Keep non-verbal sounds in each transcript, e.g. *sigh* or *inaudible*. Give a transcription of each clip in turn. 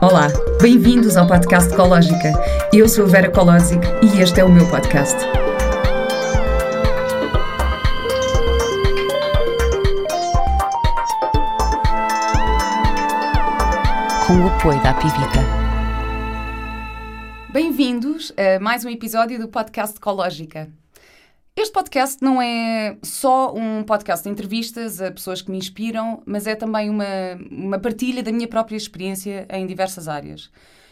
Olá, bem-vindos ao podcast Ecológica. Eu sou a Vera Colosic e este é o meu podcast. Com o apoio da Pivita. Bem-vindos a mais um episódio do podcast Ecológica. Este podcast não é só um podcast de entrevistas a pessoas que me inspiram, mas é também uma, uma partilha da minha própria experiência em diversas áreas.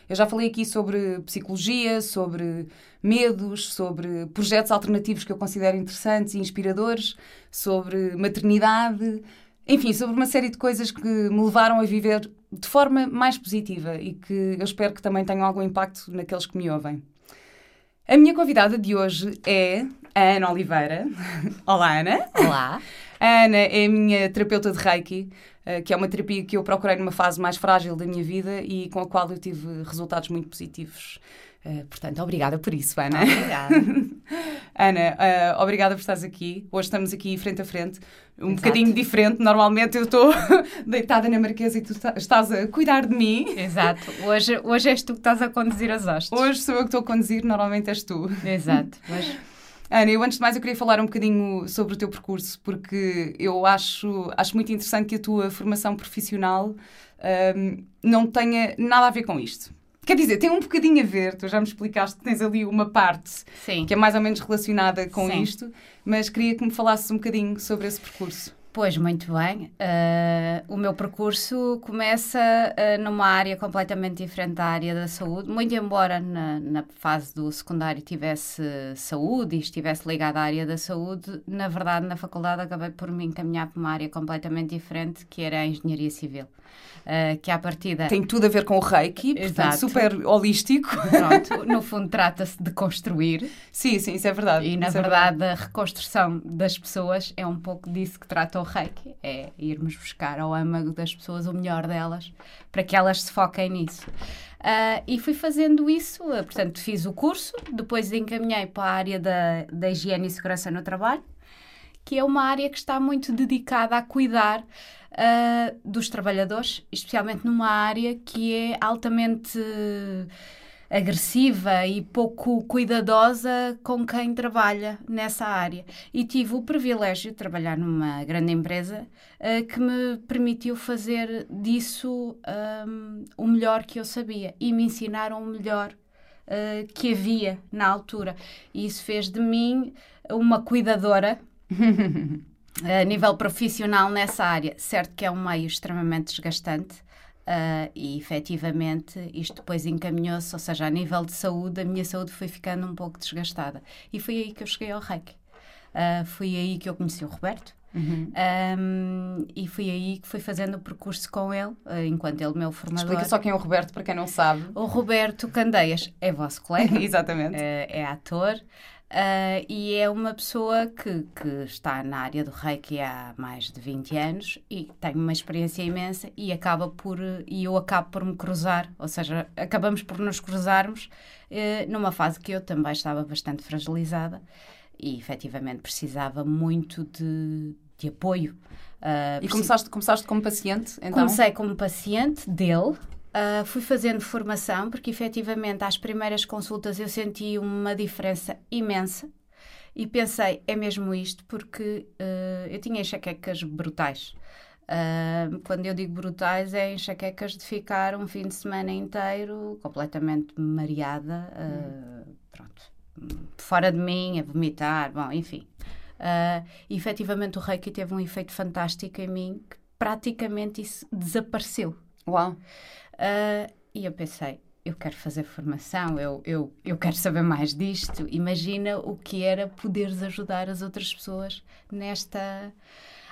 Eu já falei aqui sobre psicologia, sobre medos, sobre projetos alternativos que eu considero interessantes e inspiradores, sobre maternidade, enfim, sobre uma série de coisas que me levaram a viver de forma mais positiva e que eu espero que também tenham algum impacto naqueles que me ouvem. A minha convidada de hoje é a Ana Oliveira. Olá, Ana. Olá. A Ana é a minha terapeuta de Reiki, eh, que é uma terapia que eu procurei numa fase mais frágil da minha vida e com a qual eu tive resultados muito positivos. Uh, portanto, obrigada por isso, Ana. Obrigada. *laughs* Ana, uh, obrigada por estares aqui. Hoje estamos aqui frente a frente, um Exato. bocadinho diferente. Normalmente eu estou *laughs* deitada na marquesa e tu estás a cuidar de mim. Exato. Hoje, hoje és tu que estás a conduzir as hostes. Hoje sou eu que estou a conduzir, normalmente és tu. Exato. Mas... Ana, eu antes de mais eu queria falar um bocadinho sobre o teu percurso, porque eu acho, acho muito interessante que a tua formação profissional um, não tenha nada a ver com isto. Quer dizer, tem um bocadinho a ver, tu já me explicaste que tens ali uma parte Sim. que é mais ou menos relacionada com Sim. isto, mas queria que me falasses um bocadinho sobre esse percurso. Pois, muito bem. Uh, o meu percurso começa uh, numa área completamente diferente da área da saúde, muito embora na, na, fase do secundário tivesse saúde e estivesse ligada à área da saúde, na verdade, na faculdade acabei por me encaminhar para uma área completamente diferente, que era a engenharia civil. Uh, que à partida... Tem tudo a ver com o reiki, portanto, super holístico. Pronto, *laughs* no fundo trata-se de construir. Sim, sim, isso é verdade. E na isso verdade, é verdade. a reconstrução das pessoas é um pouco disso que trata o reiki, é irmos buscar ao âmago das pessoas o melhor delas, para que elas se foquem nisso. Uh, e fui fazendo isso, portanto, fiz o curso, depois encaminhei para a área da, da higiene e segurança no trabalho, que é uma área que está muito dedicada a cuidar uh, dos trabalhadores, especialmente numa área que é altamente agressiva e pouco cuidadosa com quem trabalha nessa área. E tive o privilégio de trabalhar numa grande empresa uh, que me permitiu fazer disso um, o melhor que eu sabia e me ensinaram o melhor uh, que havia na altura. E isso fez de mim uma cuidadora. *laughs* a nível profissional nessa área, certo que é um meio extremamente desgastante, Uh, e efetivamente isto depois encaminhou-se, ou seja, a nível de saúde, a minha saúde foi ficando um pouco desgastada. E foi aí que eu cheguei ao Reiki. Uh, foi aí que eu conheci o Roberto. Uhum. Um, e foi aí que fui fazendo o percurso com ele, uh, enquanto ele meu formador. Explica só quem é o Roberto, para quem não sabe. O Roberto Candeias é vosso colega. *laughs* Exatamente. é ator. Uh, e é uma pessoa que, que está na área do Reiki há mais de 20 anos e tem uma experiência imensa e acaba por e eu acabo por me cruzar, ou seja, acabamos por nos cruzarmos uh, numa fase que eu também estava bastante fragilizada e efetivamente precisava muito de, de apoio. Uh, e começaste, começaste como paciente? Então? Comecei como paciente dele, Uh, fui fazendo formação, porque efetivamente às primeiras consultas eu senti uma diferença imensa e pensei, é mesmo isto, porque uh, eu tinha enxaquecas brutais. Uh, quando eu digo brutais, é enxaquecas de ficar um fim de semana inteiro completamente mareada, hum. pronto, fora de mim, a vomitar, bom, enfim. e efetivamente o Reiki teve um efeito fantástico em mim, que praticamente isso desapareceu. Uau! Uh, e eu pensei, eu quero fazer formação, eu, eu, eu quero saber mais disto. Imagina o que era poderes ajudar as outras pessoas nesta.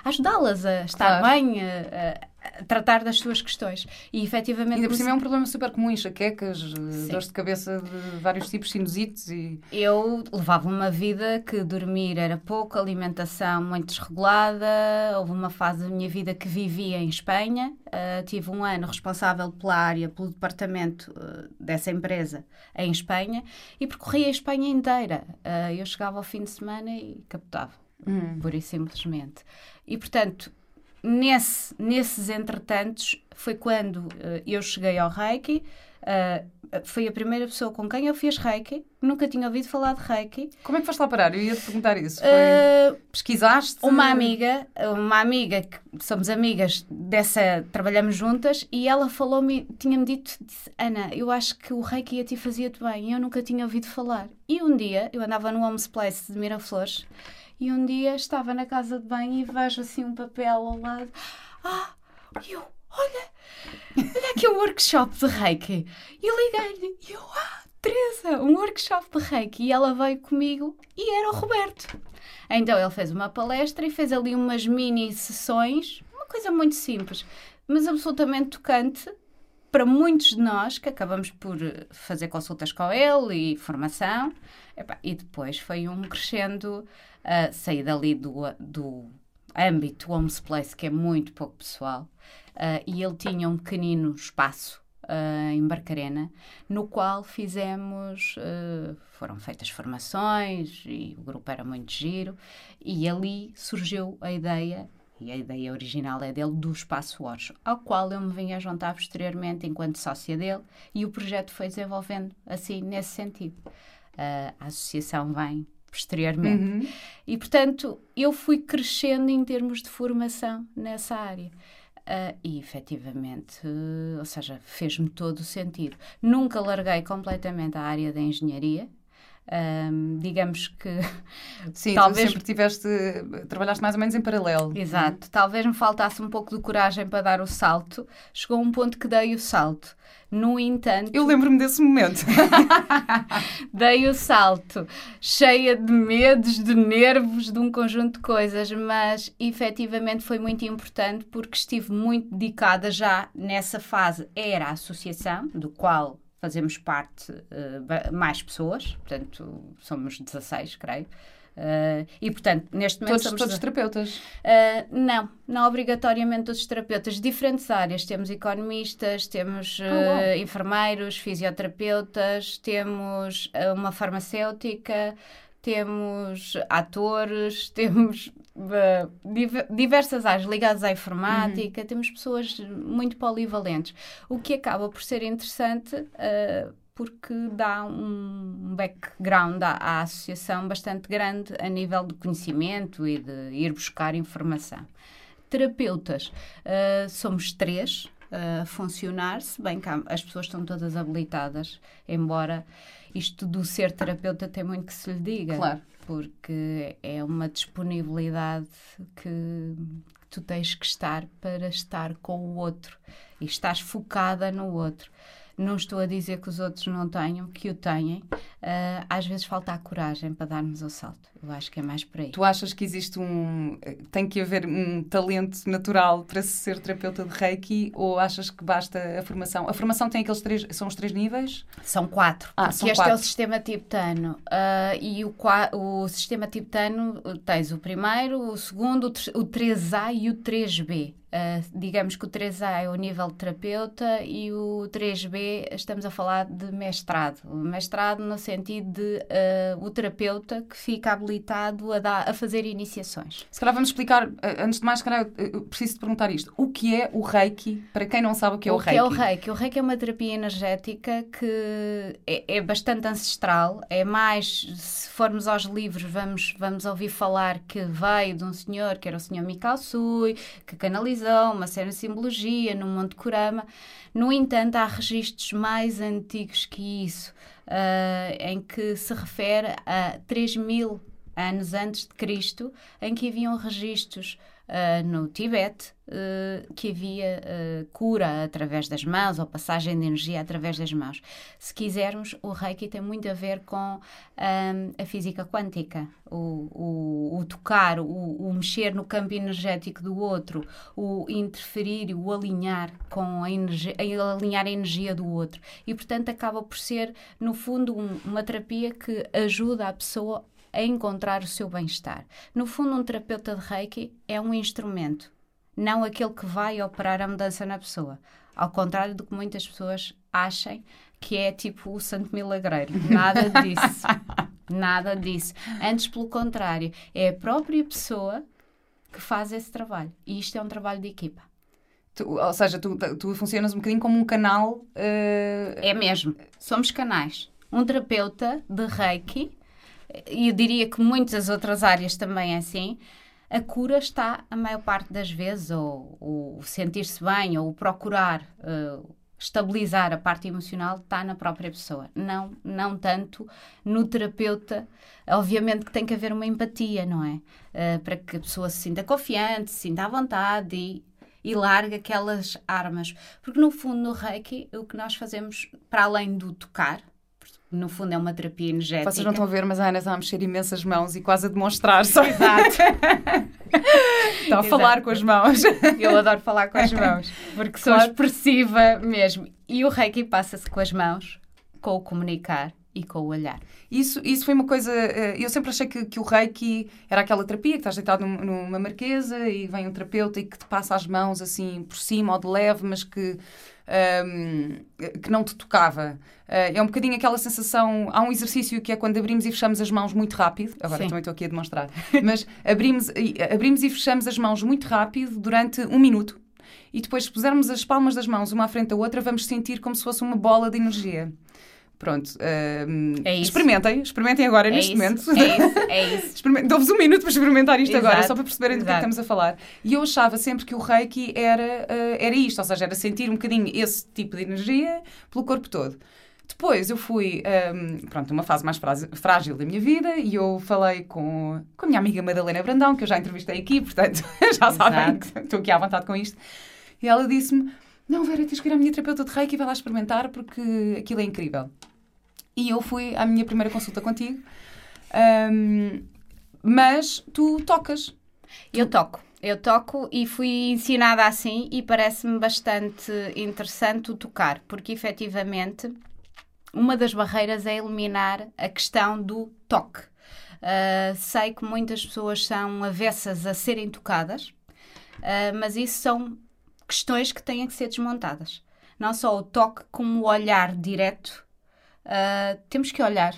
ajudá-las a estar claro. bem, a, tratar das suas questões. E efetivamente. Ainda por cima é um problema super comum, enxaquecas, dores de cabeça de vários tipos, sinusites e. Eu levava uma vida que dormir era pouco, alimentação muito desregulada. Houve uma fase da minha vida que vivia em Espanha. Uh, tive um ano responsável pela área, pelo departamento uh, dessa empresa em Espanha e percorri a Espanha inteira. Uh, eu chegava ao fim de semana e captava. Hum. Pura e simplesmente. E portanto, nesse, nesses entretantos, foi quando uh, eu cheguei ao Reiki. Uh, foi a primeira pessoa com quem eu fiz Reiki. Nunca tinha ouvido falar de Reiki. Como é que foste lá parar? Eu ia te perguntar isso. Foi... Uh, Pesquisaste? Uma amiga, uma amiga que somos amigas dessa, trabalhamos juntas e ela falou-me, tinha-me dito, disse, Ana, eu acho que o Reiki a ti fazia-te bem e eu nunca tinha ouvido falar. E um dia, eu andava no Homes Place de Miraflores e um dia estava na casa de banho e vejo assim um papel ao lado. Ah, eu olha, olha aqui um workshop de Reiki. E liguei-lhe e eu, ah, Teresa, um workshop de Reiki. E ela veio comigo e era o Roberto. Então ele fez uma palestra e fez ali umas mini sessões, uma coisa muito simples, mas absolutamente tocante para muitos de nós que acabamos por fazer consultas com ele e formação. E depois foi um crescendo, uh, sair dali do, do âmbito Homes Place, que é muito pouco pessoal, uh, e ele tinha um pequenino espaço uh, em Barcarena, no qual fizemos, uh, foram feitas formações e o grupo era muito giro, e ali surgiu a ideia e a ideia original é dele, do Espaço Osho, ao qual eu me vinha juntar posteriormente enquanto sócia dele, e o projeto foi desenvolvendo assim, nesse sentido. Uh, a associação vem posteriormente. Uhum. E, portanto, eu fui crescendo em termos de formação nessa área. Uh, e efetivamente, uh, ou seja, fez-me todo o sentido. Nunca larguei completamente a área da engenharia. Um, digamos que *laughs* sim, talvez sempre tiveste trabalhaste mais ou menos em paralelo. Exato, talvez me faltasse um pouco de coragem para dar o salto. Chegou um ponto que dei o salto. No entanto. Eu lembro-me desse momento. *laughs* dei o salto, cheia de medos, de nervos, de um conjunto de coisas, mas efetivamente foi muito importante porque estive muito dedicada já nessa fase. Era a associação, do qual fazemos parte uh, mais pessoas, portanto, somos 16, creio. Uh, e, portanto, neste momento. Todos, somos todos terapeutas? Uh, não, não obrigatoriamente todos terapeutas. Diferentes áreas. Temos economistas, temos oh, enfermeiros, fisioterapeutas, temos uma farmacêutica, temos atores, *laughs* temos diversas áreas ligadas à informática, uhum. temos pessoas muito polivalentes, o que acaba por ser interessante uh, porque dá um background à, à, associação bastante grande a nível de conhecimento e de ir buscar informação. Terapeutas, uh, somos três a funcionar, se bem que as pessoas estão todas habilitadas, embora isto do ser terapeuta tem muito que se lhe diga. Claro. Porque é uma disponibilidade que tu tens que estar para estar com o outro e estás focada no outro. Não estou a dizer que os outros não tenham, que o têm. Uh, às vezes falta a coragem para darmos o salto. Eu acho que é mais por aí. Tu achas que existe um. tem que haver um talento natural para ser terapeuta de Reiki ou achas que basta a formação? A formação tem aqueles três. são os três níveis? São quatro. Ah, são este quatro. é o sistema tibetano. Uh, e o, o sistema tibetano tens o primeiro, o segundo, o 3A e o 3B. Uh, digamos que o 3A é o nível de terapeuta e o 3B estamos a falar de mestrado. O mestrado no sentido de uh, o terapeuta que fica habilitado a, dar, a fazer iniciações. Se calhar vamos explicar, ah, antes de mais, se calhar eu preciso de perguntar isto. O que é o Reiki, para quem não sabe o que é o, o Reiki? O que é o Reiki? O Reiki é uma terapia energética que é, é bastante ancestral, é mais, se formos aos livros, vamos, vamos ouvir falar que veio de um senhor, que era o senhor Mikao Sui, que canalizou uma série de simbologia, no Monte Kurama. No entanto, há registros mais antigos que isso, uh, em que se refere a 3 mil anos antes de Cristo, em que haviam registros uh, no Tibete, uh, que havia uh, cura através das mãos ou passagem de energia através das mãos. Se quisermos, o Reiki tem muito a ver com um, a física quântica, o, o, o tocar, o, o, mexer no campo energético do outro, o interferir o alinhar com a energia, alinhar a energia do outro. E, portanto, acaba por ser, no fundo, um, uma terapia que ajuda a pessoa a encontrar o seu bem-estar. No fundo, um terapeuta de Reiki é um instrumento, não aquele que vai operar a mudança na pessoa. Ao contrário do que muitas pessoas achem que é tipo o santo milagreiro. Nada *laughs* disso. Nada disso. Antes, pelo contrário, é a própria pessoa que faz esse trabalho. E isto é um trabalho de equipa. Tu, ou seja, tu, tu funcionas um bocadinho como um canal. Uh... É mesmo. Somos canais. Um terapeuta de Reiki, e eu diria que muitas outras áreas também é assim. A cura está, a maior parte das vezes, ou o sentir-se bem, ou procurar uh, estabilizar a parte emocional está na própria pessoa, não, não tanto no terapeuta. Obviamente que tem que haver uma empatia, não é? Uh, para que a pessoa se sinta confiante, se sinta à vontade e, e largue aquelas armas. Porque no fundo, no Reiki, o que nós fazemos, para além do tocar, no fundo é uma terapia energética. Vocês não estão a ver, mas a Ana está a mexer imensas mãos e quase a demonstrar só. Exato. *laughs* está a falar com as mãos. Eu adoro falar com as mãos, porque sou claro. expressiva mesmo. E o Reiki passa-se com as mãos, com o comunicar e com o olhar. Isso, isso foi uma coisa. Eh, eu sempre achei que, que o reiki era aquela terapia que estás deitado numa marquesa e vem um terapeuta e que te passa as mãos assim por cima ou de leve, mas que um, que não te tocava. Uh, é um bocadinho aquela sensação. Há um exercício que é quando abrimos e fechamos as mãos muito rápido. Agora Sim. também estou aqui a demonstrar. *laughs* Mas abrimos, abrimos e fechamos as mãos muito rápido durante um minuto. E depois, se pusermos as palmas das mãos uma à frente da outra, vamos sentir como se fosse uma bola de energia. Pronto. É experimentem, experimentem agora é neste isso, momento. É isso, *laughs* é isso. Dou-vos um minuto para experimentar isto Exato. agora, só para perceberem do que, é que estamos a falar. E eu achava sempre que o Reiki era, uh, era isto, ou seja, era sentir um bocadinho esse tipo de energia pelo corpo todo. Depois eu fui, um, pronto, numa fase mais frágil da minha vida e eu falei com, com a minha amiga Madalena Brandão, que eu já entrevistei aqui, portanto *laughs* já sabem que estou aqui à vontade com isto. E ela disse-me: Não, Vera, tens que ir à minha terapeuta de Reiki e vai lá experimentar porque aquilo é incrível. E eu fui à minha primeira consulta contigo. Um, mas tu tocas. Eu toco. Eu toco e fui ensinada assim e parece-me bastante interessante o tocar, porque efetivamente uma das barreiras é eliminar a questão do toque. Uh, sei que muitas pessoas são avessas a serem tocadas, uh, mas isso são questões que têm que ser desmontadas. Não só o toque, como o olhar direto Uh, temos que olhar.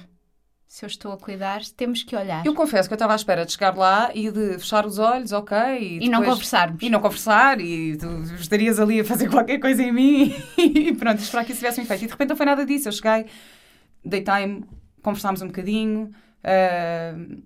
Se eu estou a cuidar, temos que olhar. Eu confesso que eu estava à espera de chegar lá e de fechar os olhos, ok. E, e depois... não conversarmos. E não conversar, e tu estarias ali a fazer *laughs* qualquer coisa em mim e pronto, esperar que isso tivesse um efeito. E de repente não foi nada disso. Eu cheguei, daytime, conversámos um bocadinho. Uh,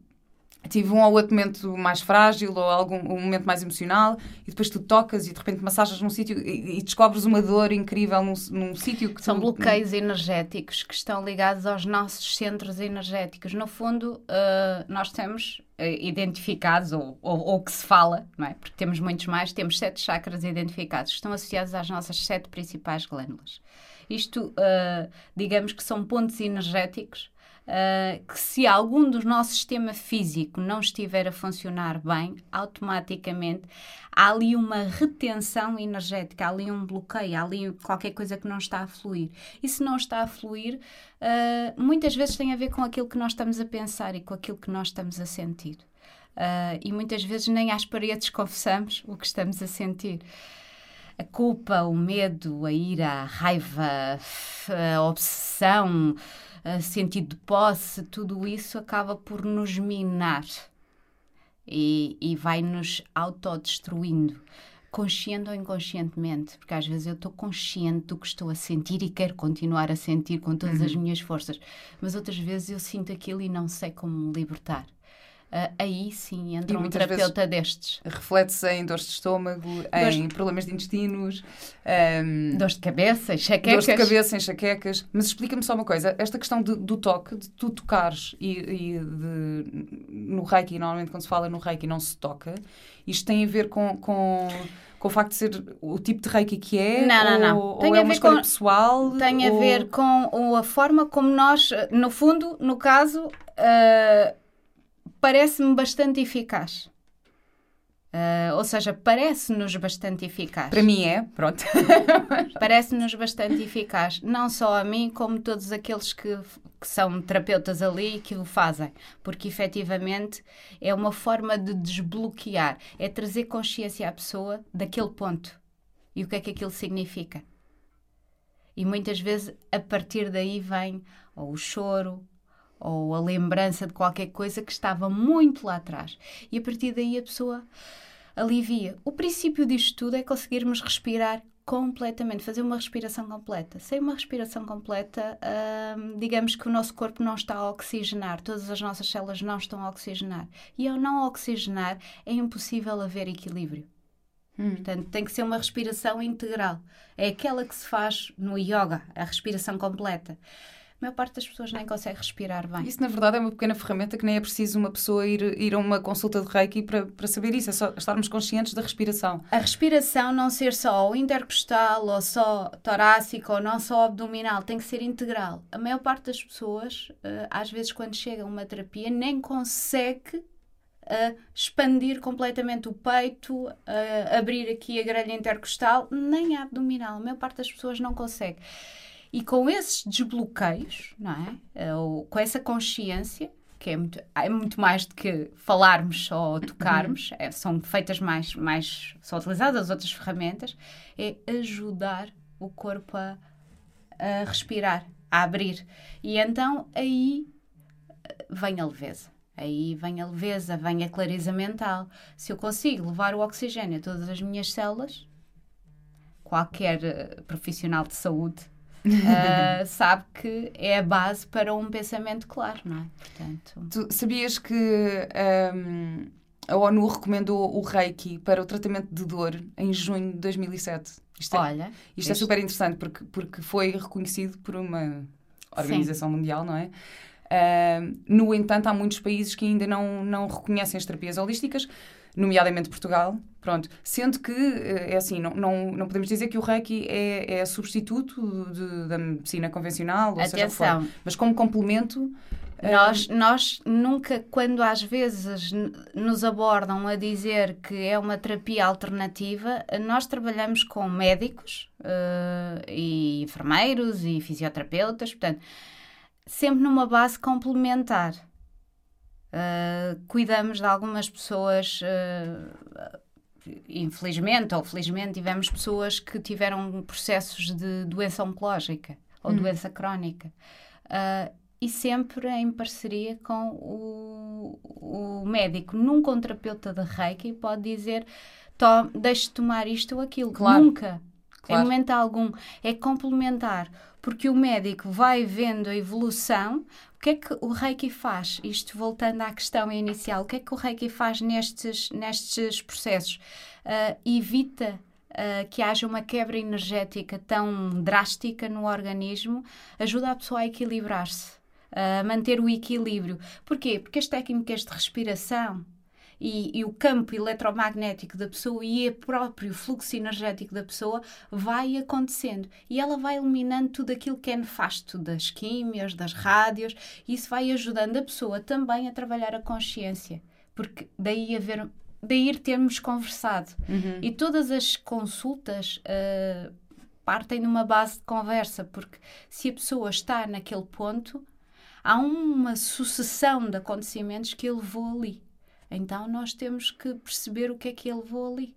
tive um ou outro momento mais frágil ou algum um momento mais emocional e depois tu tocas e de repente massajas num sítio e, e, descobres uma dor incrível num, num sítio que são tu, bloqueios energéticos que estão ligados aos nossos centros energéticos. No fundo uh, nós temos uh, identificados ou, ou, ou, que se fala não é? Porque temos muitos mais temos sete chakras identificados que estão associados às nossas sete principais glândulas. Isto uh, digamos que são pontos energéticos uh, que se algum do nosso sistema físico não estiver a funcionar bem, automaticamente há ali uma retenção energética, há ali um bloqueio, há ali qualquer coisa que não está a fluir. E se não está a fluir, uh, muitas vezes tem a ver com aquilo que nós estamos a pensar e com aquilo que nós estamos a sentir. Uh, e muitas vezes nem às paredes confessamos o que estamos a sentir a culpa, o medo, a ira, a raiva, a obsessão, sentido de posse, tudo isso acaba por nos minar e, e vai nos autodestruindo consciente ou inconscientemente, porque às vezes eu estou consciente do que estou a sentir e quero continuar a sentir com todas uhum. as minhas forças, mas outras vezes eu sinto aquilo e não sei como me libertar. Uh, aí sim entra um terapeuta destes. Reflete-se em dores de estômago, dores... em problemas de intestinos, um... dores de cabeça, enxaquecas. Dores de cabeça, enxaquecas. Mas explica-me só uma coisa: esta questão de, do toque, de tu tocares e, e de, no reiki, normalmente quando se fala no reiki não se toca, isto tem a ver com... com com o facto de ser o tipo de reiki que é? Não, não, não. Ou, tem ou é uma escolha com, pessoal? Tem ou... a ver com a forma como nós, no fundo, no caso, uh, parece-me bastante eficaz. Uh, ou seja, parece-nos bastante eficaz. Para mim é, pronto. *laughs* parece-nos bastante eficaz. Não só a mim, como todos aqueles que, que são terapeutas ali e que o fazem. Porque efetivamente é uma forma de desbloquear, é trazer consciência à pessoa daquele ponto. E o que é que aquilo significa. E muitas vezes a partir daí vem ou o choro, ou a lembrança de qualquer coisa que estava muito lá atrás. E a partir daí a pessoa alivia. O princípio disto tudo é conseguirmos respirar completamente, fazer uma respiração completa. Sem uma respiração completa, hum, digamos que o nosso corpo não está a oxigenar, todas as nossas células não estão a oxigenar. E ao não oxigenar, é impossível haver equilíbrio. Hum. Portanto, tem que ser uma respiração integral. É aquela que se faz no yoga, a respiração completa a maior parte das pessoas nem consegue respirar bem. Isso, na verdade, é uma pequena ferramenta que nem é preciso uma pessoa ir, ir a uma consulta de Reiki para, para saber isso, é só estarmos conscientes da respiração. A respiração não ser só intercostal ou só torácica ou não só abdominal, tem que ser integral. A maior parte das pessoas, eh, às vezes, quando chega a uma terapia, nem consegue uh, expandir completamente o peito, uh, abrir aqui a grelha intercostal, nem a abdominal. A maior parte das pessoas não consegue. E com esses desbloqueios, não é? Eh, ou com essa consciência, que é muito, é muito mais do que falarmos ou tocarmos, uhum. é, são feitas mais, mais, são utilizadas outras ferramentas, é ajudar o corpo a, a respirar, a abrir. E então aí eh, vem a leveza. Aí vem a leveza, vem a clareza mental. Se eu consigo levar o oxigênio a todas as minhas células, qualquer eh, profissional de saúde uh, sabe que é a base para um pensamento claro, não é? Portanto... Tu sabias que um, a ONU recomendou o Reiki para o tratamento de dor em junho de 2007? Isto é, Olha, isto é super interessante porque, porque foi reconhecido por uma organização Sim. mundial, não é? Uh, no entanto, há muitos países que ainda não, não reconhecem as terapias holísticas, nomeadamente Portugal. Pronto. Sendo que, eh, é assim, não, não, não podemos dizer que o Reiki é, é substituto de, da medicina convencional, ou Atenção. seja, for, mas como complemento. Eh, nós, nós nunca, quando às vezes nos abordam a dizer que é uma terapia alternativa, nós trabalhamos com médicos uh, e enfermeiros e fisioterapeutas, portanto, sempre numa base complementar. Uh, cuidamos de algumas pessoas, uh, infelizmente ou felizmente, tivemos pessoas que tiveram processos de doença oncológica ou hum. doença crónica. Uh, e sempre em parceria com o, o médico. Nunca um terapeuta de Reiki pode dizer deixe de tomar isto ou aquilo. Claro. Nunca. Claro. Em momento algum. É complementar porque o médico vai vendo a evolução. O que é que o Reiki faz? Isto voltando à questão inicial, o que é que o Reiki faz nestes, nestes processos? Uh, evita Uh, que haja uma quebra energética tão drástica no organismo, ajuda a pessoa a equilibrar-se, a manter o equilíbrio. Porquê? Porque as técnicas de respiração e, e, o campo eletromagnético da pessoa e o próprio fluxo energético da pessoa vai acontecendo. E ela vai eliminando tudo aquilo que é nefasto das químias, das rádios, e isso vai ajudando a pessoa também a trabalhar a consciência. Porque daí haver daí termos conversado. Uhum. E todas as consultas uh, partem de uma base de conversa, porque se a pessoa está naquele ponto, há uma sucessão de acontecimentos que ele levou ali. Então nós temos que perceber o que é que ele levou ali.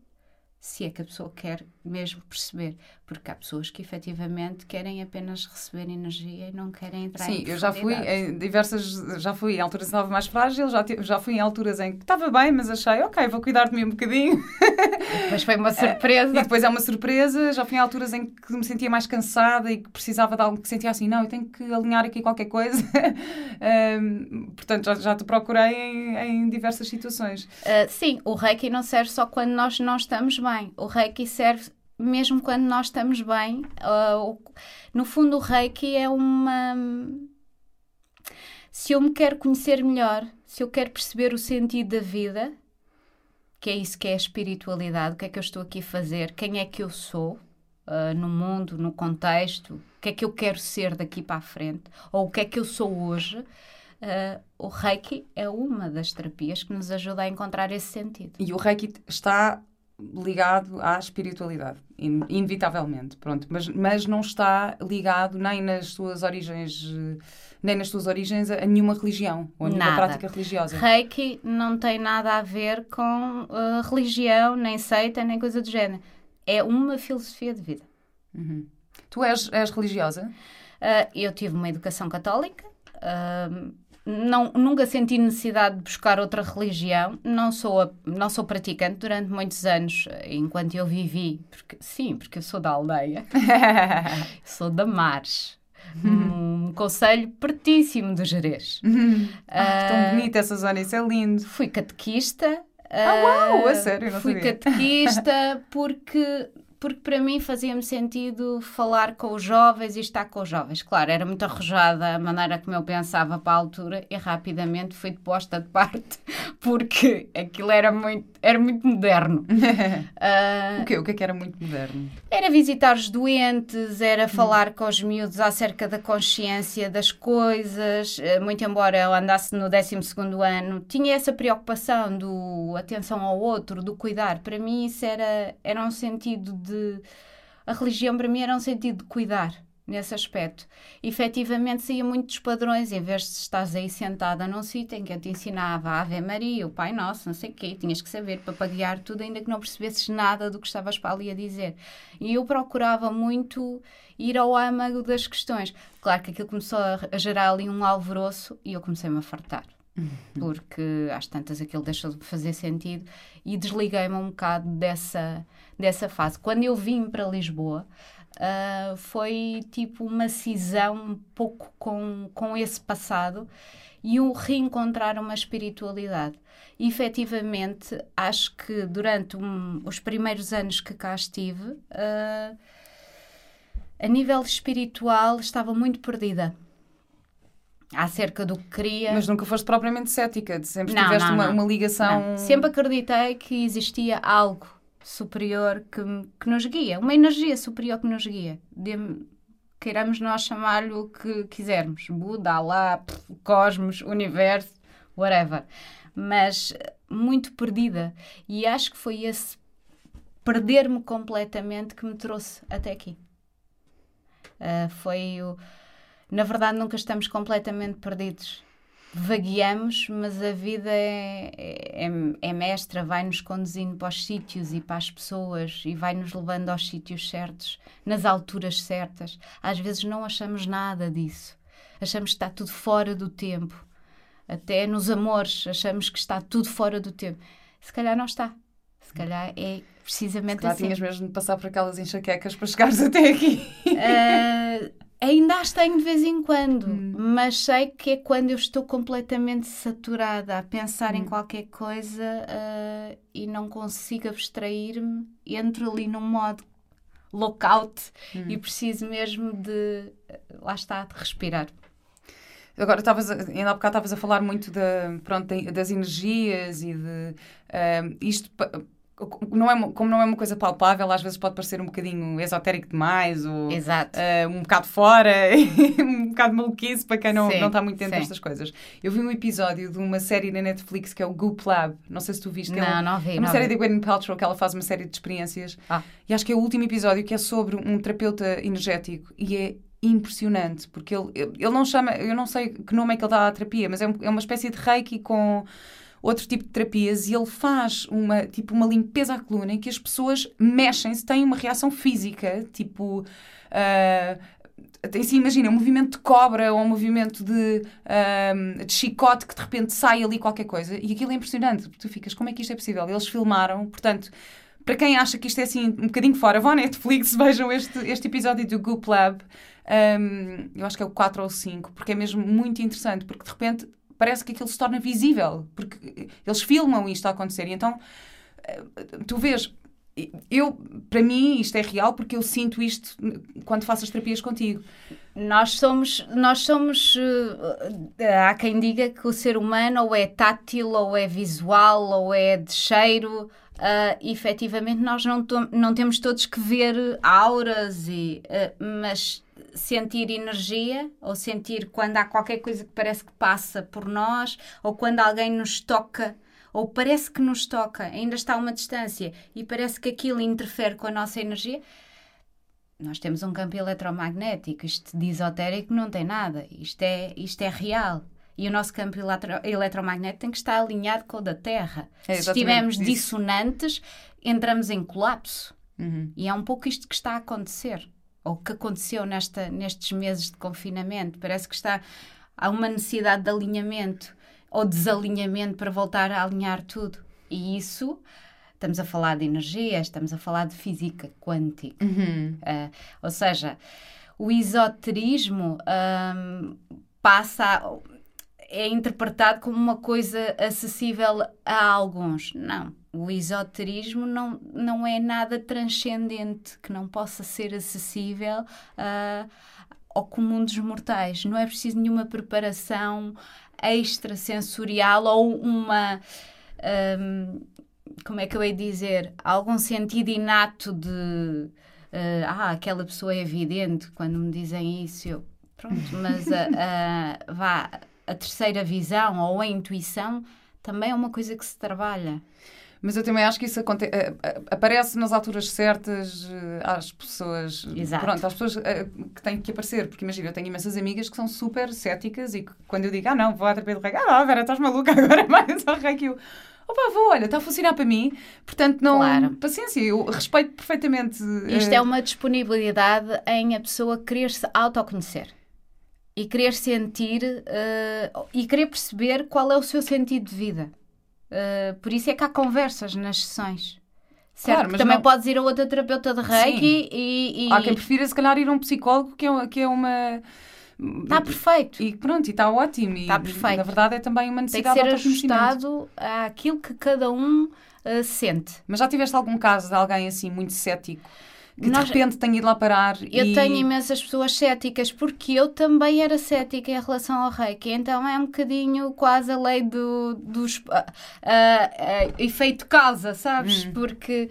Se é que a pessoa quer mesmo perceber. Porque há pessoas que efetivamente querem apenas receber energia e não querem entrar Sim, em Sim, eu já fui em diversas. Já fui em alturas estava mais frágil, já, já fui em alturas em que estava bem, mas achei, ok, vou cuidar de mim um bocadinho. E depois foi uma *laughs* surpresa. e depois é uma surpresa. Já fui em alturas em que me sentia mais cansada e que precisava de algo que sentia assim, não, eu tenho que alinhar aqui qualquer coisa. *laughs* um, portanto, já, já te procurei em, em diversas situações. Uh, sim, o Reiki não serve só quando nós não estamos bem. O Reiki serve mesmo quando nós estamos bem. No fundo, o Reiki é uma. Se eu me quero conhecer melhor, se eu quero perceber o sentido da vida, que é isso que é a espiritualidade, o que é que eu estou aqui a fazer, quem é que eu sou uh, no mundo, no contexto, o que é que eu quero ser daqui para a frente, ou o que é que eu sou hoje. Uh, o Reiki é uma das terapias que nos ajuda a encontrar esse sentido. E o Reiki está ligado à espiritualidade, inevitavelmente, pronto, mas, mas não está ligado nem nas suas origens, nem nas suas origens a nenhuma religião ou a nenhuma nada. prática religiosa. Reiki não tem nada a ver com uh, religião, nem seita, nem coisa do género. É uma filosofia de vida. Uhum. Tu és, és religiosa? Uh, eu tive uma educação católica. Uh, não, nunca senti necessidade de buscar outra religião. Não sou, a, não sou praticante durante muitos anos, enquanto eu vivi. Porque, sim, porque eu sou da aldeia. *laughs* sou da Mares. um conselho pertíssimo do Jerez. ah, tão bonita essa zona, isso é lindo. Fui catequista. Ah, uau, a sério, não Fui sabia. catequista *laughs* porque porque para mim fazia-me sentido falar com os jovens e estar com os jovens. Claro, era muito arrojada a maneira como eu pensava para a altura e rapidamente fui posta de parte *laughs* porque aquilo era muito, era muito moderno. uh, *laughs* o quê? O que é que era muito moderno? Era visitar os doentes, era falar com os miúdos acerca da consciência das coisas, eh, muito embora eu andasse no 12º ano, tinha essa preocupação do atenção ao outro, do cuidar. Para mim isso era, era um sentido de de. A religião para mim era um sentido de cuidar nesse aspecto. Efetivamente saía muito dos padrões, em vez de estás aí sentada num sítio em que eu te ensinava a Ave Maria, o Pai Nosso, não sei o quê, tinhas que saber para paguear tudo, ainda que não percebesses nada do que estavas para ali a dizer. E eu procurava muito ir ao âmago das questões. Claro que aquilo começou a gerar ali um alvoroço e eu comecei-me a fartar porque às tantas aquilo deixou de fazer sentido e desliguei-me um bocado dessa, dessa fase. Quando eu vim para Lisboa, uh, foi tipo uma cisão um pouco com, com esse passado e um reencontrar uma espiritualidade. E, efetivamente, acho que durante um, os primeiros anos que cá estive, uh, a nível espiritual estava muito perdida acerca do que queria. Mas nunca foste propriamente cética, sempre não, tiveste não, uma, não. uma, ligação. Sempre acreditei que existia algo superior que, que nos guia, uma energia superior que nos guia. De, queiramos nós chamar-lhe o que quisermos: Buda, Allah, cosmos, universo, whatever. Mas muito perdida. E acho que foi esse perder-me completamente que me trouxe até aqui. Uh, foi o na verdade nunca estamos completamente perdidos. Vagueamos, mas a vida é, é, é mestra, vai-nos conduzindo para os sítios e para as pessoas e vai-nos levando aos sítios certos, nas alturas certas. Às vezes não achamos nada disso. Achamos que está tudo fora do tempo. Até nos amores, achamos que está tudo fora do tempo. Se calhar não está. Se calhar é precisamente Se calhar assim. tinhas mesmo de passar por aquelas enxaquecas para chegares até aqui. Uh, *laughs* Ainda as tenho de vez em quando, hum. mas sei que é quando eu estou completamente saturada a pensar hum. em qualquer coisa uh, e não consigo abstrair-me, entro ali num modo lockout hum. e preciso mesmo de, lá está, de respirar. Agora, estavas, ainda há bocado estavas a falar muito de, pronto, das energias e de uh, isto não é, como não é uma coisa palpável, às vezes pode parecer um bocadinho esotérico demais ou uh, um bocado fora, *laughs* um bocado maluquice para quem não, sim, não está muito dentro sim. destas coisas. Eu vi um episódio de uma série na Netflix que é o Goop Lab, não sei se tu viste. Não, é, não vi. É uma série vi. de Gwyneth Paltrow que ela faz uma série de experiências ah. e acho que é o último episódio que é sobre um terapeuta energético e é impressionante, porque ele, ele não chama, eu não sei que nome é que ele dá à terapia, mas é, é uma espécie de reiki com outro tipo de terapias e ele faz uma, tipo, uma limpeza à coluna em que as pessoas mexem-se, têm uma reação física, tipo. Uh, assim, imagina, um movimento de cobra ou um movimento de, um, de chicote que de repente sai ali qualquer coisa e aquilo é impressionante, porque tu ficas, como é que isto é possível? Eles filmaram, portanto, para quem acha que isto é assim um bocadinho fora, vão à Netflix, *laughs* vejam este, este episódio do Goop Lab, um, eu acho que é o 4 ou 5, porque é mesmo muito interessante, porque de repente parece que aquilo se torna visível, porque eles filmam isto a acontecer. E então, eh, tu vês, eu, para mim, isto é real porque eu sinto isto quando faço as terapias contigo. Nós somos, nós somos, uh, há quem diga que o ser humano ou é tátil, ou é visual, ou é de cheiro. Uh, efetivamente, nós não, não temos todos que ver auras, e, uh, mas sentir energia ou sentir quando há qualquer coisa que parece que passa por nós ou quando alguém nos toca ou parece que nos toca, ainda está a uma distância e parece que aquilo interfere com a nossa energia. Nós temos um campo eletromagnético, isto de esotérico não tem nada, isto é, isto é real. E o nosso campo eletro eletromagnético tem que estar alinhado com o da Terra. É Se estivermos isso. dissonantes, entramos em colapso. Uhum. E é um pouco isto que está a acontecer ou que aconteceu nesta, nestes meses de confinamento. Parece que está há uma necessidade de alinhamento ou desalinhamento para voltar a alinhar tudo. E isso, estamos a falar de energia, estamos a falar de física quântica. Uhum. Uh, ou seja, o esoterismo um, passa a, é interpretado como uma coisa acessível a alguns. Não. O esoterismo não, não é nada transcendente que não possa ser acessível uh, ao comum dos mortais. Não é preciso nenhuma preparação extrasensorial ou uma. Um, como é que eu ia dizer? Algum sentido inato de. Uh, ah, aquela pessoa é evidente quando me dizem isso. Eu, pronto, mas a, a, *laughs* vá, a terceira visão ou a intuição também é uma coisa que se trabalha. Mas eu também acho que isso acontece, eh, eh, aparece nas alturas certas eh, às pessoas. Exato. Pronto, às pessoas que têm que aparecer. Porque imagina, eu tenho imensas amigas que são super céticas e que quando eu digo, ah não, vou à terapia do reiki, ah, Vera, estás maluca *laughs* agora mais ao reiki. Eu, opa, vou, olha, está a funcionar para mim, portanto, não. Claro. Paciência, eu respeito perfeitamente. Isto é uma disponibilidade em a pessoa querer se autoconhecer e querer sentir uh, e querer perceber qual é o seu sentido de vida. Uh, por isso é que há conversas nas sessões. Certo? Claro, mas também não... podes ir a outra terapeuta de reiki e, e, Há quem prefira, se calhar, ir a um psicólogo que é, que é uma. Está perfeito. E pronto, e está ótimo. Está perfeito. Na verdade, é também uma necessidade Tem que ser ajustado àquilo que cada um uh, sente. Mas já tiveste algum caso de alguém assim muito cético que Nós, de repente tenho ido lá parar. Eu e... tenho imensas pessoas céticas, porque eu também era cética em relação ao reiki, então é um bocadinho quase a lei do, dos uh, uh, efeito causa, sabes? Hum. Porque.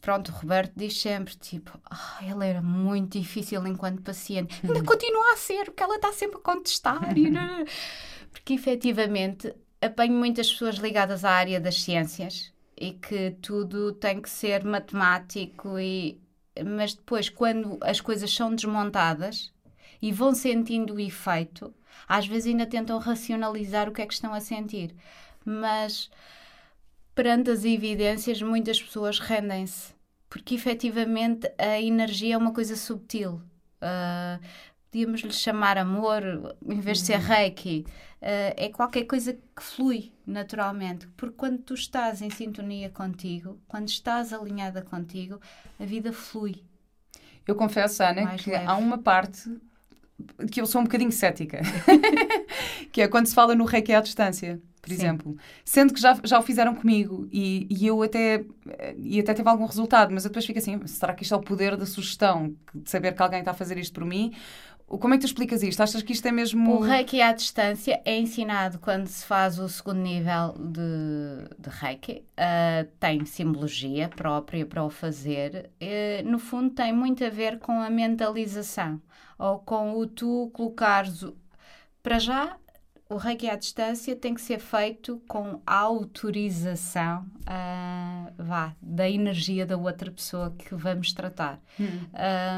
pronto, o Roberto diz sempre, tipo, oh, ele era muito difícil enquanto paciente. *laughs* Ainda continua a ser, porque ela está sempre a contestar. e, *laughs* porque efetivamente apanho muitas pessoas ligadas à área das ciências e que tudo tem que ser matemático e mas depois quando as coisas são desmontadas e vão sentindo o efeito, às vezes ainda tentam racionalizar o que é que estão a sentir. Mas perante as evidências, muitas pessoas rendem-se, porque efetivamente a energia é uma coisa subtil. Uh, podíamos lhe chamar amor, em vez de ser uhum. reiki, uh, é qualquer coisa que flui naturalmente. Porque quando tu estás em sintonia contigo, quando estás alinhada contigo, a vida flui. Eu confesso, Ana, Mais que leve. há uma parte que eu sou um bocadinho cética, *laughs* que é quando se fala no reiki à distância, por Sim. exemplo. Sendo que já, já o fizeram comigo e, e, eu até, e até teve algum resultado, mas eu depois fico assim, será que isto é o poder da sugestão, de saber que alguém está a fazer isto por mim? Como é que tu explicas isto? Achas que isto é mesmo. O Reiki à distância é ensinado quando se faz o segundo nível de, de Reiki. Uh, tem simbologia própria para o fazer. Uh, no fundo, tem muito a ver com a mentalização ou com o tu colocares. Para já, o Reiki à distância tem que ser feito com autorização uh, vá, da energia da outra pessoa que vamos tratar. Hum.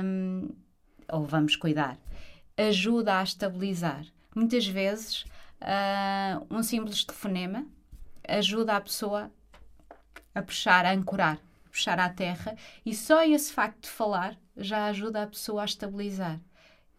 Um, ou vamos cuidar ajuda a estabilizar. Muitas vezes, uh, um simples telefonema ajuda a pessoa a puxar, a ancorar, puxar à terra, e só esse facto de falar já ajuda a pessoa a estabilizar.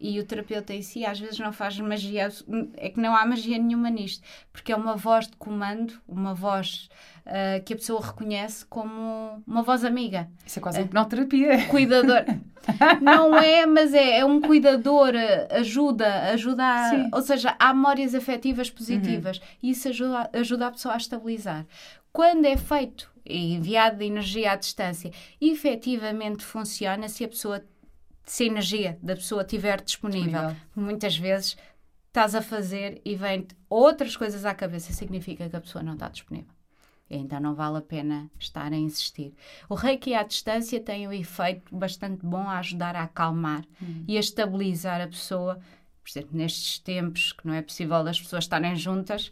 E o terapeuta em si às vezes não faz magia, é que não há magia nenhuma nisto, porque é uma voz de comando, uma voz uh, que a pessoa reconhece como uma voz amiga. Isso é quase uh, hipnoterapia. Cuidador. *laughs* não é, mas é, é um cuidador, ajuda, ajuda a, ou seja, há memórias afetivas positivas uhum. e isso ajuda, ajuda a pessoa a estabilizar. Quando é feito e enviado de energia à distância, efetivamente funciona se a pessoa se a energia da pessoa estiver disponível. Muitas vezes estás a fazer e vem outras coisas à cabeça, significa que a pessoa não está disponível. Então não vale a pena estar a insistir. O reiki à distância tem um efeito bastante bom a ajudar a acalmar hum. e a estabilizar a pessoa. Por exemplo, nestes tempos que não é possível as pessoas estarem juntas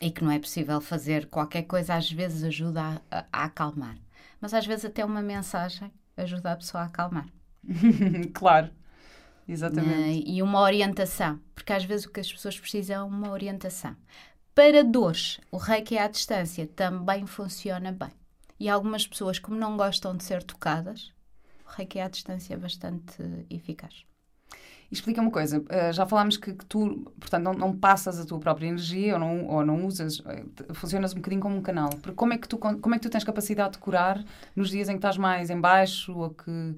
e que não é possível fazer qualquer coisa, às vezes ajuda a, a, a acalmar. Mas às vezes até uma mensagem ajuda a pessoa a acalmar. *laughs* claro. Exatamente. Uh, e uma orientação, porque às vezes o que as pessoas precisam é uma orientação. Para dores, o reiki à distância também funciona bem. E algumas pessoas, como não gostam de ser tocadas, o reiki à distância é bastante eficaz. Explica uma coisa, uh, já falámos que, que tu, portanto, não, não, passas a tua própria energia ou não, ou não usas, eh, funcionas um bocadinho como um canal. Porque como é, que tu, como é que tu tens capacidade de curar nos dias em que estás mais em baixo ou que,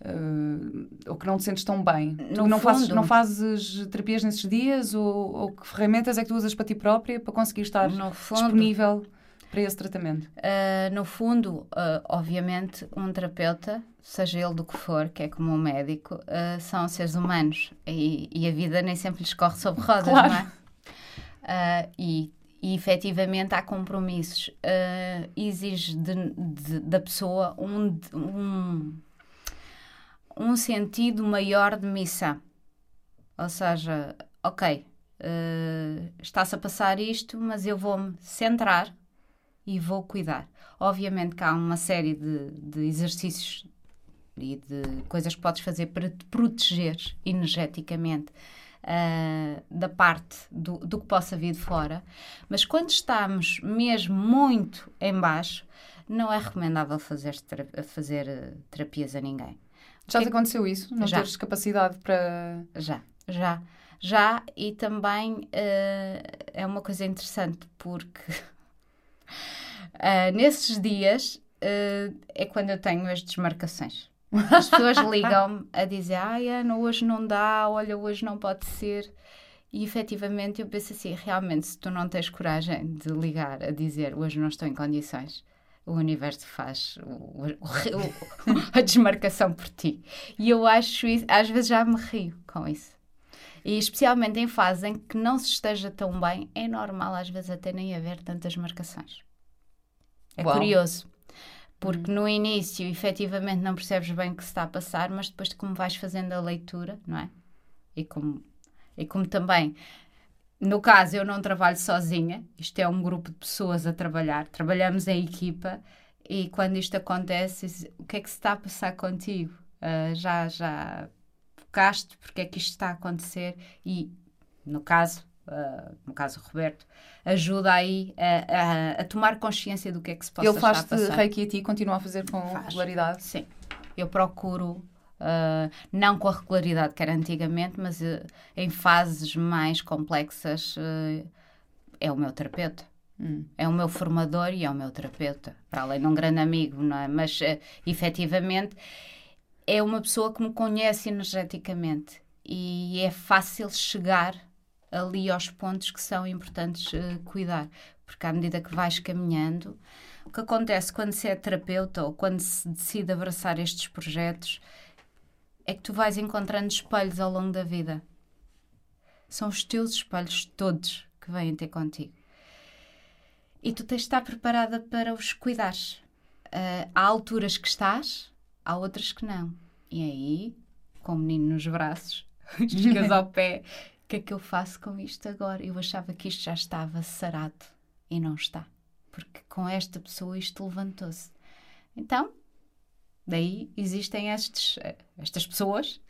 uh, ou que não te sentes tão bem? No não fazes, não fazes terapias nesses dias ou, ou, que ferramentas é que tu usas para ti própria para conseguir estar disponível? para esse tratamento? Uh, no fundo, uh, obviamente, um terapeuta, seja ele do que for, que é como um médico, uh, são seres humanos e, e, a vida nem sempre lhes corre sobre rodas, claro. não é? e, e efetivamente há compromissos. exige de, de, da pessoa um, um, um sentido maior de missão. Ou seja, ok, Uh, está-se a passar isto, mas eu vou-me centrar e vou cuidar. Obviamente que há uma série de, de exercícios e de coisas que podes fazer para te proteger energeticamente uh, da parte do, do que possa vir de fora, mas quando estamos mesmo muito em baixo, não é recomendável fazer, fazer uh, terapias a ninguém. Já te aconteceu isso? Não já. teres capacidade para. Já, já. Já, e também uh, é uma coisa interessante porque Uh, *laughs* nesses dias uh, é quando eu tenho as desmarcações. As pessoas *laughs* ligam-me a dizer: Ai, Ana, hoje não dá, olha, hoje não pode ser. E efetivamente eu penso assim: realmente, se tu não tens coragem de ligar a dizer hoje não estou em condições, o universo faz o, o, *laughs* a desmarcação por ti. E eu acho isso, às vezes já me rio com isso. E especialmente em fases em que não se esteja tão bem, é normal às vezes até nem haver tantas marcações. É Uau. curioso. Porque hum. no início, efetivamente, não percebes bem o que se está a passar, mas depois de como vais fazendo a leitura, não é? E como, e como também, no caso, eu não trabalho sozinha, isto é um grupo de pessoas a trabalhar, trabalhamos em equipa e quando isto acontece, o que é que se está a passar contigo? Uh, já, já focaste porque é que isto está a acontecer e, no caso, uh, no caso Roberto, ajuda aí a, a, a, tomar consciência do que é que se pode Ele faz reiki a ti e continua a fazer com faz. regularidade? Sim. Eu procuro Uh, não com a regularidade que era antigamente, mas uh, em fases mais complexas, uh, é o meu terapeuta. Hum. É o meu formador e é o meu terapeuta, para além de um grande amigo, não é? Mas efetivamente é uma pessoa que me conhece energeticamente e é fácil chegar ali aos pontos que são importantes uh, cuidar. Porque à medida que vais caminhando, o que acontece quando se é terapeuta ou quando se decide abraçar estes projetos é que tu vais encontrando espelhos ao longo da vida. São os teus espelhos todos que vêm ter contigo. E tu tens de estar preparada para os cuidares. Uh, há alturas que estás, há outras que não. E aí, com o menino nos braços, *laughs* chegas ao pé o que é que eu faço com isto agora? Eu achava que isto já estava sarado e não está, porque com esta pessoa isto levantou-se. Então, daí existem estes, eh, estas pessoas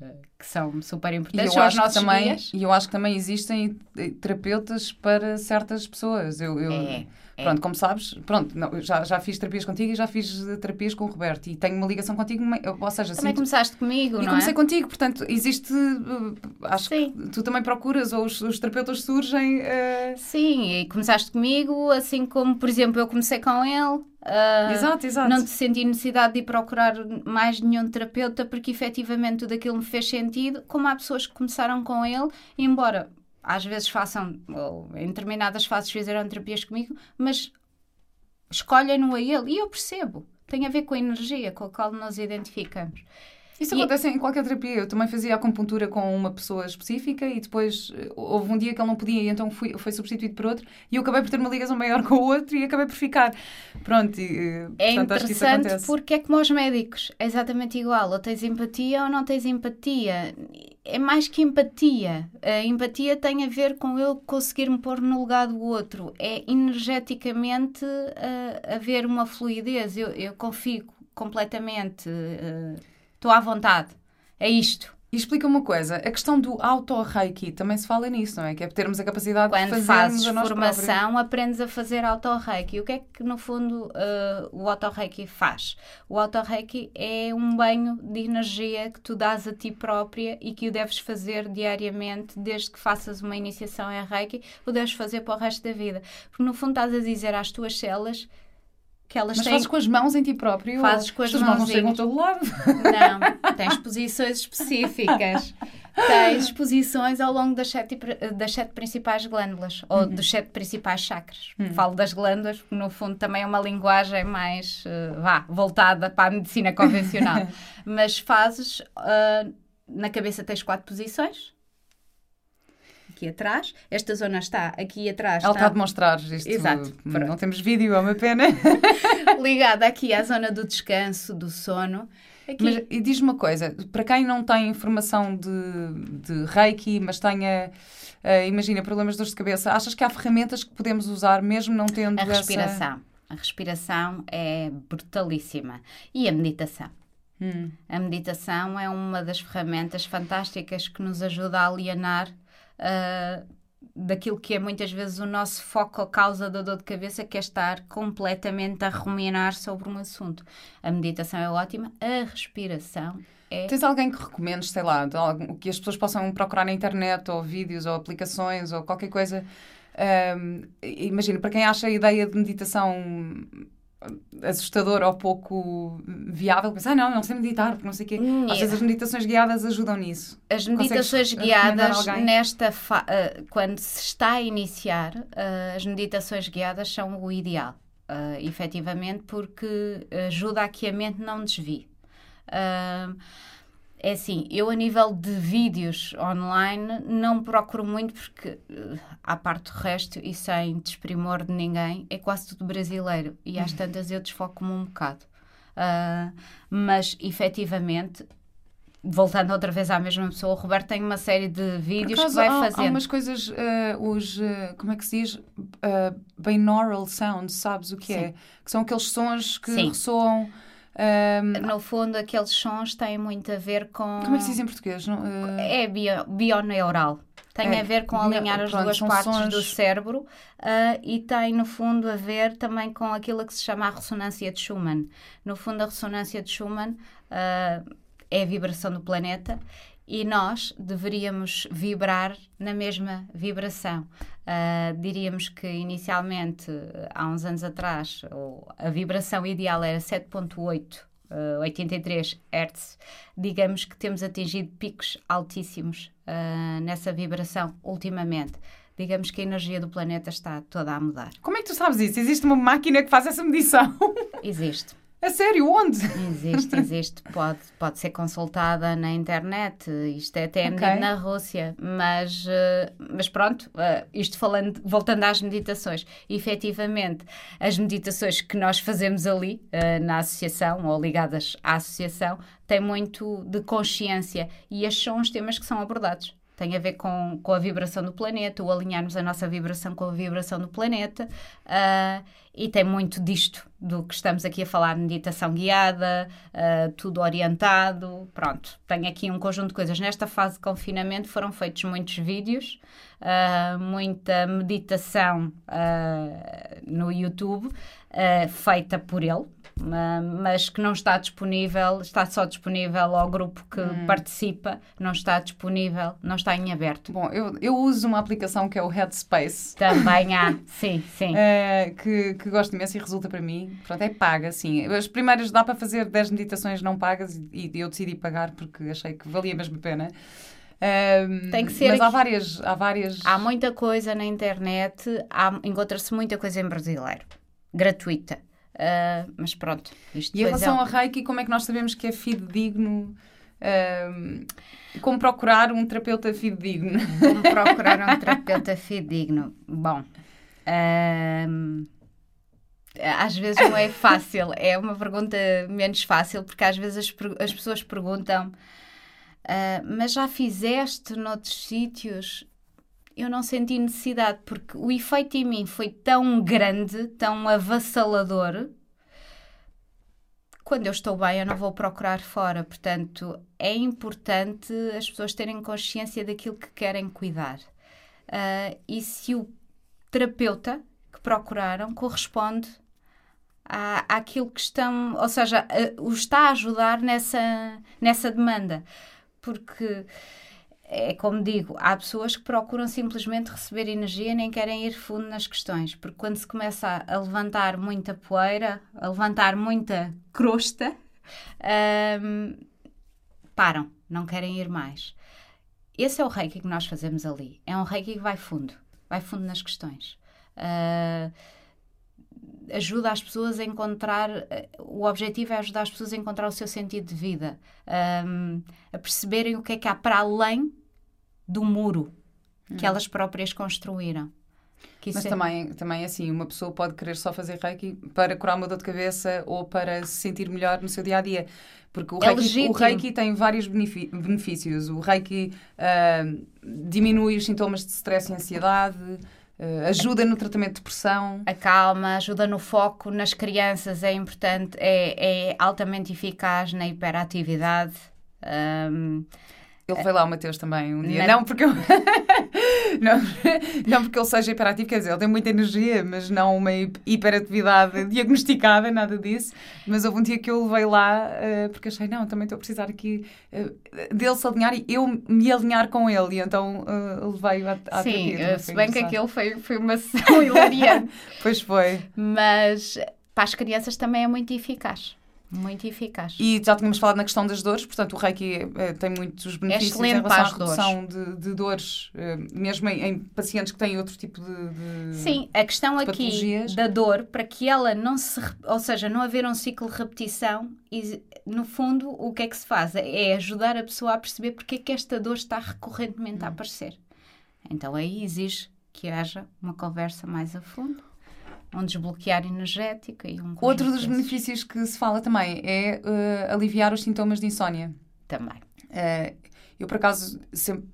eh, que são super importantes, e eu acho que também, E eu acho que também existem eh, terapeutas para certas pessoas. Eu, eu é, pronto, é. como sabes, pronto, não, já, já fiz terapias contigo e já fiz terapias com o Roberto e tenho uma ligação contigo, ou seja... Também sinto, começaste comigo, e não comecei é? contigo, portanto, existe, acho Sim. que tu também procuras, ou os, os terapeutas surgem... Uh... Sim, e começaste comigo, assim como, por exemplo, eu comecei com ele, Uh, exato, exato. Não te senti necessidade de ir procurar mais nenhum terapeuta porque efetivamente tudo aquilo me fez sentido, como há pessoas que começaram com ele, embora às vezes façam, ou em determinadas fases fizeram terapias comigo, mas escolhem-no a ele e eu percebo. Tem a ver com a energia com a qual nos identificamos. Isso e... acontece em qualquer terapia. Eu também fazia acupuntura com uma pessoa específica e depois eh, houve um dia que ele não podia e então fui, foi substituído por outro e eu acabei por ter uma ligação maior com o outro e acabei por ficar. Pronto, e, eh, é portanto, interessante porque é como aos médicos, é exatamente igual. Ou tens empatia ou não tens empatia. É mais que empatia. A empatia tem a ver com eu conseguir me pôr no lugar do outro. É energeticamente uh, haver uma fluidez. Eu, eu confio completamente. Uh, estou à vontade. É isto. E explica uma coisa, a questão do auto-reiki também se fala nisso, não é? Que é termos a capacidade Quando de fazermos fazes a nós formação, próprios. aprendes a fazer auto-reiki. O que é que, no fundo, uh, o auto-reiki faz? O auto-reiki é um banho de energia que tu dás a ti própria e que o deves fazer diariamente, desde que faças uma iniciação em reiki, o deves fazer para o resto da vida. Porque, no fundo, estás a dizer às tuas células que elas Mas têm fazes com as mãos em ti próprio? Fazes com as tuas mãos não chegam a todo lado? Não, *laughs* tens posições específicas. Tens posições ao longo das sete, das sete principais glândulas, ou dos sete principais chakras. Falo das glândulas, porque no fundo também é uma linguagem mais, eh, vá, voltada para a medicina convencional. *laughs* Mas fazes, ah, na cabeça tens quatro posições. Aqui atrás. Esta zona está aqui atrás. Ela está a está demonstrar isto. Exato, pronto. Não temos vídeo, é uma pena. *laughs* ligada aqui à zona do descanso, do sono. Aqui, Mas, e diz-me uma coisa, para quem não tem informação de, de Reiki, mas tenha, eh, imagina, problemas de dor de cabeça, achas que há ferramentas que podemos usar mesmo não tendo A essa... respiração. A respiração é brutalíssima. E a meditação. Hum. A meditação é uma das ferramentas fantásticas que nos ajuda a alienar ah, daquilo que é muitas vezes o nosso foco a causa da dor de cabeça, que é estar completamente a ruminar sobre um assunto. A meditação é ótima, a respiração é. Tens alguém que recomendes, sei lá, que as pessoas possam procurar na internet, ou vídeos, ou aplicações, ou qualquer coisa? Ahm, imagina, para quem acha a ideia de meditação assustadora ou pouco viável, pensa, ah, não, não sei meditar, porque não sei o quê. Hum, Às vezes as meditações guiadas ajudam nisso. As meditações guiadas, nesta ah, quando se está a iniciar, ah, as meditações guiadas são o ideal, ah, efetivamente, porque ajuda a que a mente não desvie. Ah, é assim, eu a nível de vídeos online não procuro muito porque, eh, à parte do resto, e sem desprimor de ninguém, é quase tudo brasileiro. E às tantas eu desfoco-me um bocado. Ah, mas, efetivamente, voltando outra vez à mesma pessoa, o Roberto tem uma série de vídeos acaso, que vai há, há fazendo. umas coisas, eh, os, eh, como é que se diz? Uh, binaural sounds, sabes o que é? Sim. Que são aqueles sons que Sim. ressoam. Ahm, No fundo, aqueles sons têm muito a ver com. como é que se diz em português? Não, eh, É bio, bioneural. Tem É, a ver com alinhar as pronto, duas partes sons- do cérebro ah, e tem, no fundo, a ver também com aquilo que se chama a ressonância de Schumann. No fundo, a ressonância de Schumann ah, é a vibração do planeta e nós deveríamos vibrar na mesma vibração. Ah, diríamos que inicialmente, há uns anos atrás, a vibração ideal era 7.8 uh, 83 Hz, digamos que temos atingido picos altíssimos uh, nessa vibração ultimamente. Digamos que a energia do planeta está toda a mudar. Como é que tu sabes isso? Existe uma máquina que faz essa medição? Existe, a sério, onde? existe, existe. Pode, pode ser consultada na internet. Isto é até Ok. medido na Rússia. Mas, uh, mas pronto, uh, isto falando, voltando às meditações. Efetivamente, as meditações que nós fazemos ali uh, na associação ou ligadas à associação têm muito de consciência e estes são os temas que são abordados. Tem a ver com, com a vibração do planeta, o alinharmos a nossa vibração com a vibração do planeta, ah, e tem muito disto do que estamos aqui a falar, meditação guiada, ah, tudo orientado. Pronto, tenho aqui um conjunto de coisas. Nesta fase de confinamento foram feitos muitos vídeos, ah, muita meditação no YouTube, feita por ele, mas que não está disponível, está só disponível ao grupo que participa, não está disponível, não está em aberto. Bom, eu, eu uso uma aplicação que é o Headspace. Também há, *laughs* sim, sim. eh, que, que gosto imenso e resulta para mim. Pronto, é paga, sim. As primeiras dá para fazer 10 meditações não pagas e, e eu decidi pagar porque achei que valia mesmo a pena. Ahm, Tem que ser Mas há várias, há várias. Há muita coisa na internet, encontra-se muita coisa em brasileiro, gratuita. Ah, mas pronto, isto E em é relação um- ao Reiki, como é que nós sabemos que é fidedigno? Ahm, como procurar um terapeuta fidedigno? Como procurar um terapeuta fidedigno? Bom, às vezes não é fácil, é uma pergunta menos fácil, porque às vezes as, as pessoas perguntam: "Ah, Mas já fizeste noutros sítios? Eu não senti necessidade, porque o efeito em mim foi tão grande, tão avassalador, quando eu estou bem, eu não vou procurar fora. Portanto, é importante as pessoas terem consciência daquilo que querem cuidar. Uh, e se o terapeuta que procuraram corresponde à, àquilo que estão, ou seja, uh, o está a ajudar nessa, nessa demanda. Porque é como digo, há pessoas que procuram simplesmente receber energia e nem querem ir fundo nas questões, porque quando se começa a levantar muita poeira, a levantar muita crosta, um, param, não querem ir mais. Esse é o reiki que nós fazemos ali. É um reiki que vai fundo, vai fundo nas questões. Uh, ajuda as pessoas a encontrar. O objetivo é ajudar as pessoas a encontrar o seu sentido de vida, um, a perceberem o que é que há para além do muro que hum. elas próprias construíram. Mas é... também, também assim, uma pessoa pode querer só fazer reiki para curar uma dor de cabeça ou para se sentir melhor no seu dia a dia. Porque o é reiki, o reiki tem vários benefícios. O reiki uh, diminui os sintomas de stress e ansiedade. Uh, ajuda no tratamento de depressão. Acalma, ajuda no foco. Nas crianças é importante, é, é altamente eficaz na hiperatividade. Um, ele foi lá, o Mateus, também, um dia. Não, não porque eu... *laughs* não, não porque ele seja hiperativo, quer dizer, ele tem muita energia, mas não uma hiperatividade diagnosticada, nada disso. Mas houve um dia que eu levei lá, uh, porque achei, não, também estou a precisar aqui uh, dele se alinhar e eu me alinhar com ele. E então uh, levei-o à, à Sim, terapia, se bem que aquele foi, foi uma sessão *laughs* hilariante. pois foi. Mas para as crianças também é muito eficaz. Muito eficaz. E já tínhamos falado na questão das dores, portanto, o Reiki eh, tem muitos benefícios é em relação à redução de, de, dores, eh, mesmo em, em, pacientes que têm outro tipo de. de Sim, a questão aqui da dor, para que ela não se. Ou seja, não haver um ciclo de repetição, e, no fundo, o que é que se faz? É ajudar a pessoa a perceber porque é que esta dor está recorrentemente hum. a aparecer. Então aí exige que haja uma conversa mais a fundo um desbloquear energético e um Outro dos benefícios que se fala também é uh, aliviar os sintomas de insónia. Também. Uh, eu, por acaso, sempre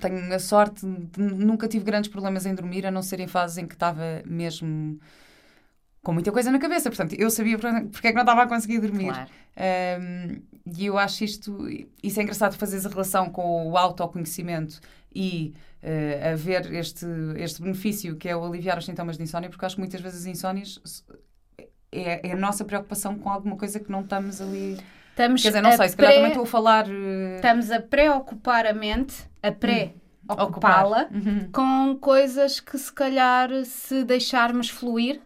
tenho a sorte de nunca tive grandes problemas em dormir, a não ser em fases em que estava mesmo com muita coisa na cabeça. Portanto, eu sabia porque é que não estava a conseguir dormir. Claro. Um, e eu acho isto, isso é engraçado fazer a relação com o autoconhecimento e uh, a ver este, este benefício que é o aliviar os sintomas de insónia, porque acho que muitas vezes as insónias é, é a nossa preocupação com alguma coisa que não estamos ali. Estamos Quer dizer, não sei, se calhar também estou a falar. Uh... Estamos a preocupar a mente, a pré. Hum. Ocupá-la uhum. com coisas que se calhar se deixarmos fluir,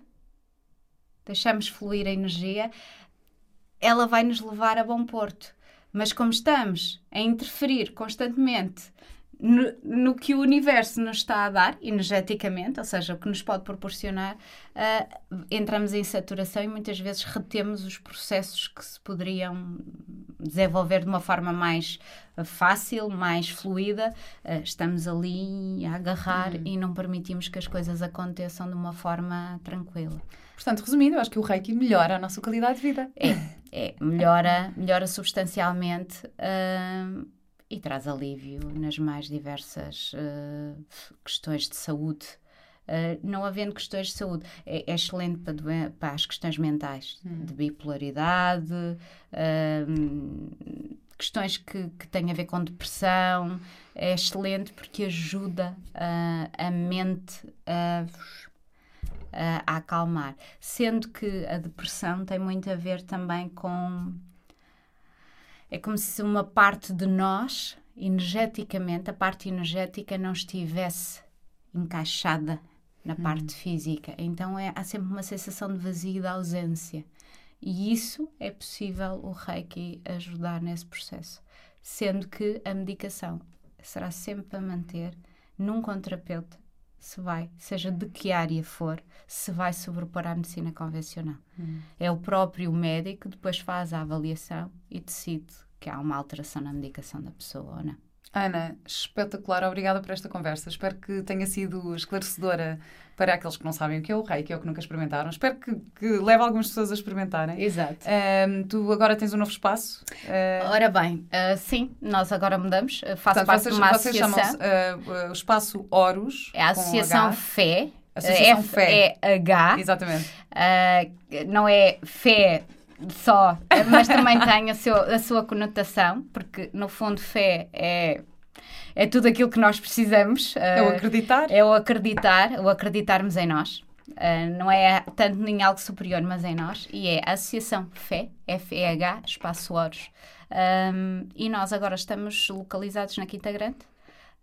deixarmos fluir a energia, ela vai nos levar a bom porto. Mas como estamos a interferir constantemente no, no, que o universo nos está a dar, energeticamente, ou seja, o que nos pode proporcionar, uh, entramos em saturação e muitas vezes retemos os processos que se poderiam desenvolver de uma forma mais fácil, mais fluida. Uh, estamos ali a agarrar uhum. e não permitimos que as coisas aconteçam de uma forma tranquila. Portanto, resumindo, eu acho que o Reiki melhora a nossa qualidade de vida. É, é melhora, melhora substancialmente. Uh, e traz alívio nas mais diversas uh, questões de saúde. Uh, não havendo questões de saúde, é, é excelente para, para, as questões mentais, hum. de bipolaridade, uh, questões que, que têm a ver com depressão. É excelente porque ajuda a mente a, a acalmar. Sendo que a depressão tem muito a ver também com é como se uma parte de nós, energeticamente, a parte energética não estivesse encaixada na hum. parte física. Então é, há sempre uma sensação de vazio e de ausência. E isso é possível o Reiki ajudar nesse processo. Sendo que a medicação será sempre para manter num contrapeuta se vai, seja de que área for, se vai sobrepor à medicina convencional. Hum. É o próprio médico que depois faz a avaliação e decide que há uma alteração na medicação da pessoa ou não. Ana, espetacular, obrigada por esta conversa. Espero que tenha sido esclarecedora para aqueles que não sabem o que é o reiki ou que nunca experimentaram. Espero que, que leve algumas pessoas a experimentarem. Exato. Um, tu agora tens um novo espaço? Uh... Ora bem, uh, sim, nós agora mudamos. Uh, faço Portanto, parte vocês, de uma vocês associação. chamam o Espaço Horus. É a Associação Fé. Associação F Fé. É H. Exatamente. não é fé Só, mas também tem a, seu, a sua conotação, porque no fundo fé é é tudo aquilo que nós precisamos. É o acreditar. É o acreditar, o acreditarmos em nós. Uh, não é tanto em algo superior, mas em nós. E é a Associação FE, F-E-H, Espaço Oros. Um, e nós agora estamos localizados na Quinta Grande.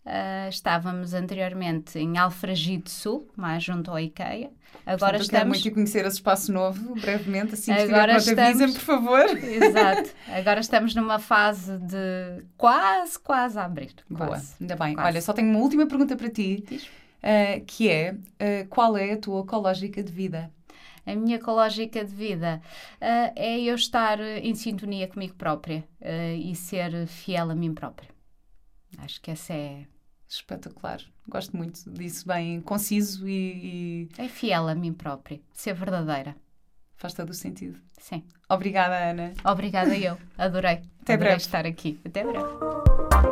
Uh, estávamos anteriormente em Alfragide Sul, mais junto ao IKEA. Agora Portanto, estamos. Quero muito conhecer esse espaço novo, brevemente, assim que agora estamos... por favor. Exato. Agora estamos numa fase de quase, quase a abrir. Boa, quase. ainda bem. Quase. Olha, só tenho uma última pergunta para ti, uh, que é uh, qual é a tua ecológica de vida? A minha ecológica de vida é eu estar em sintonia comigo própria e ser fiel a mim própria. Acho que essa é Espetacular. Gosto muito disso, bem conciso e, e... É fiel a mim própria, ser verdadeira. Faz todo o sentido. Sim. Obrigada, Ana. Obrigada eu. Adorei. Até Adorei breve. estar aqui. Até breve.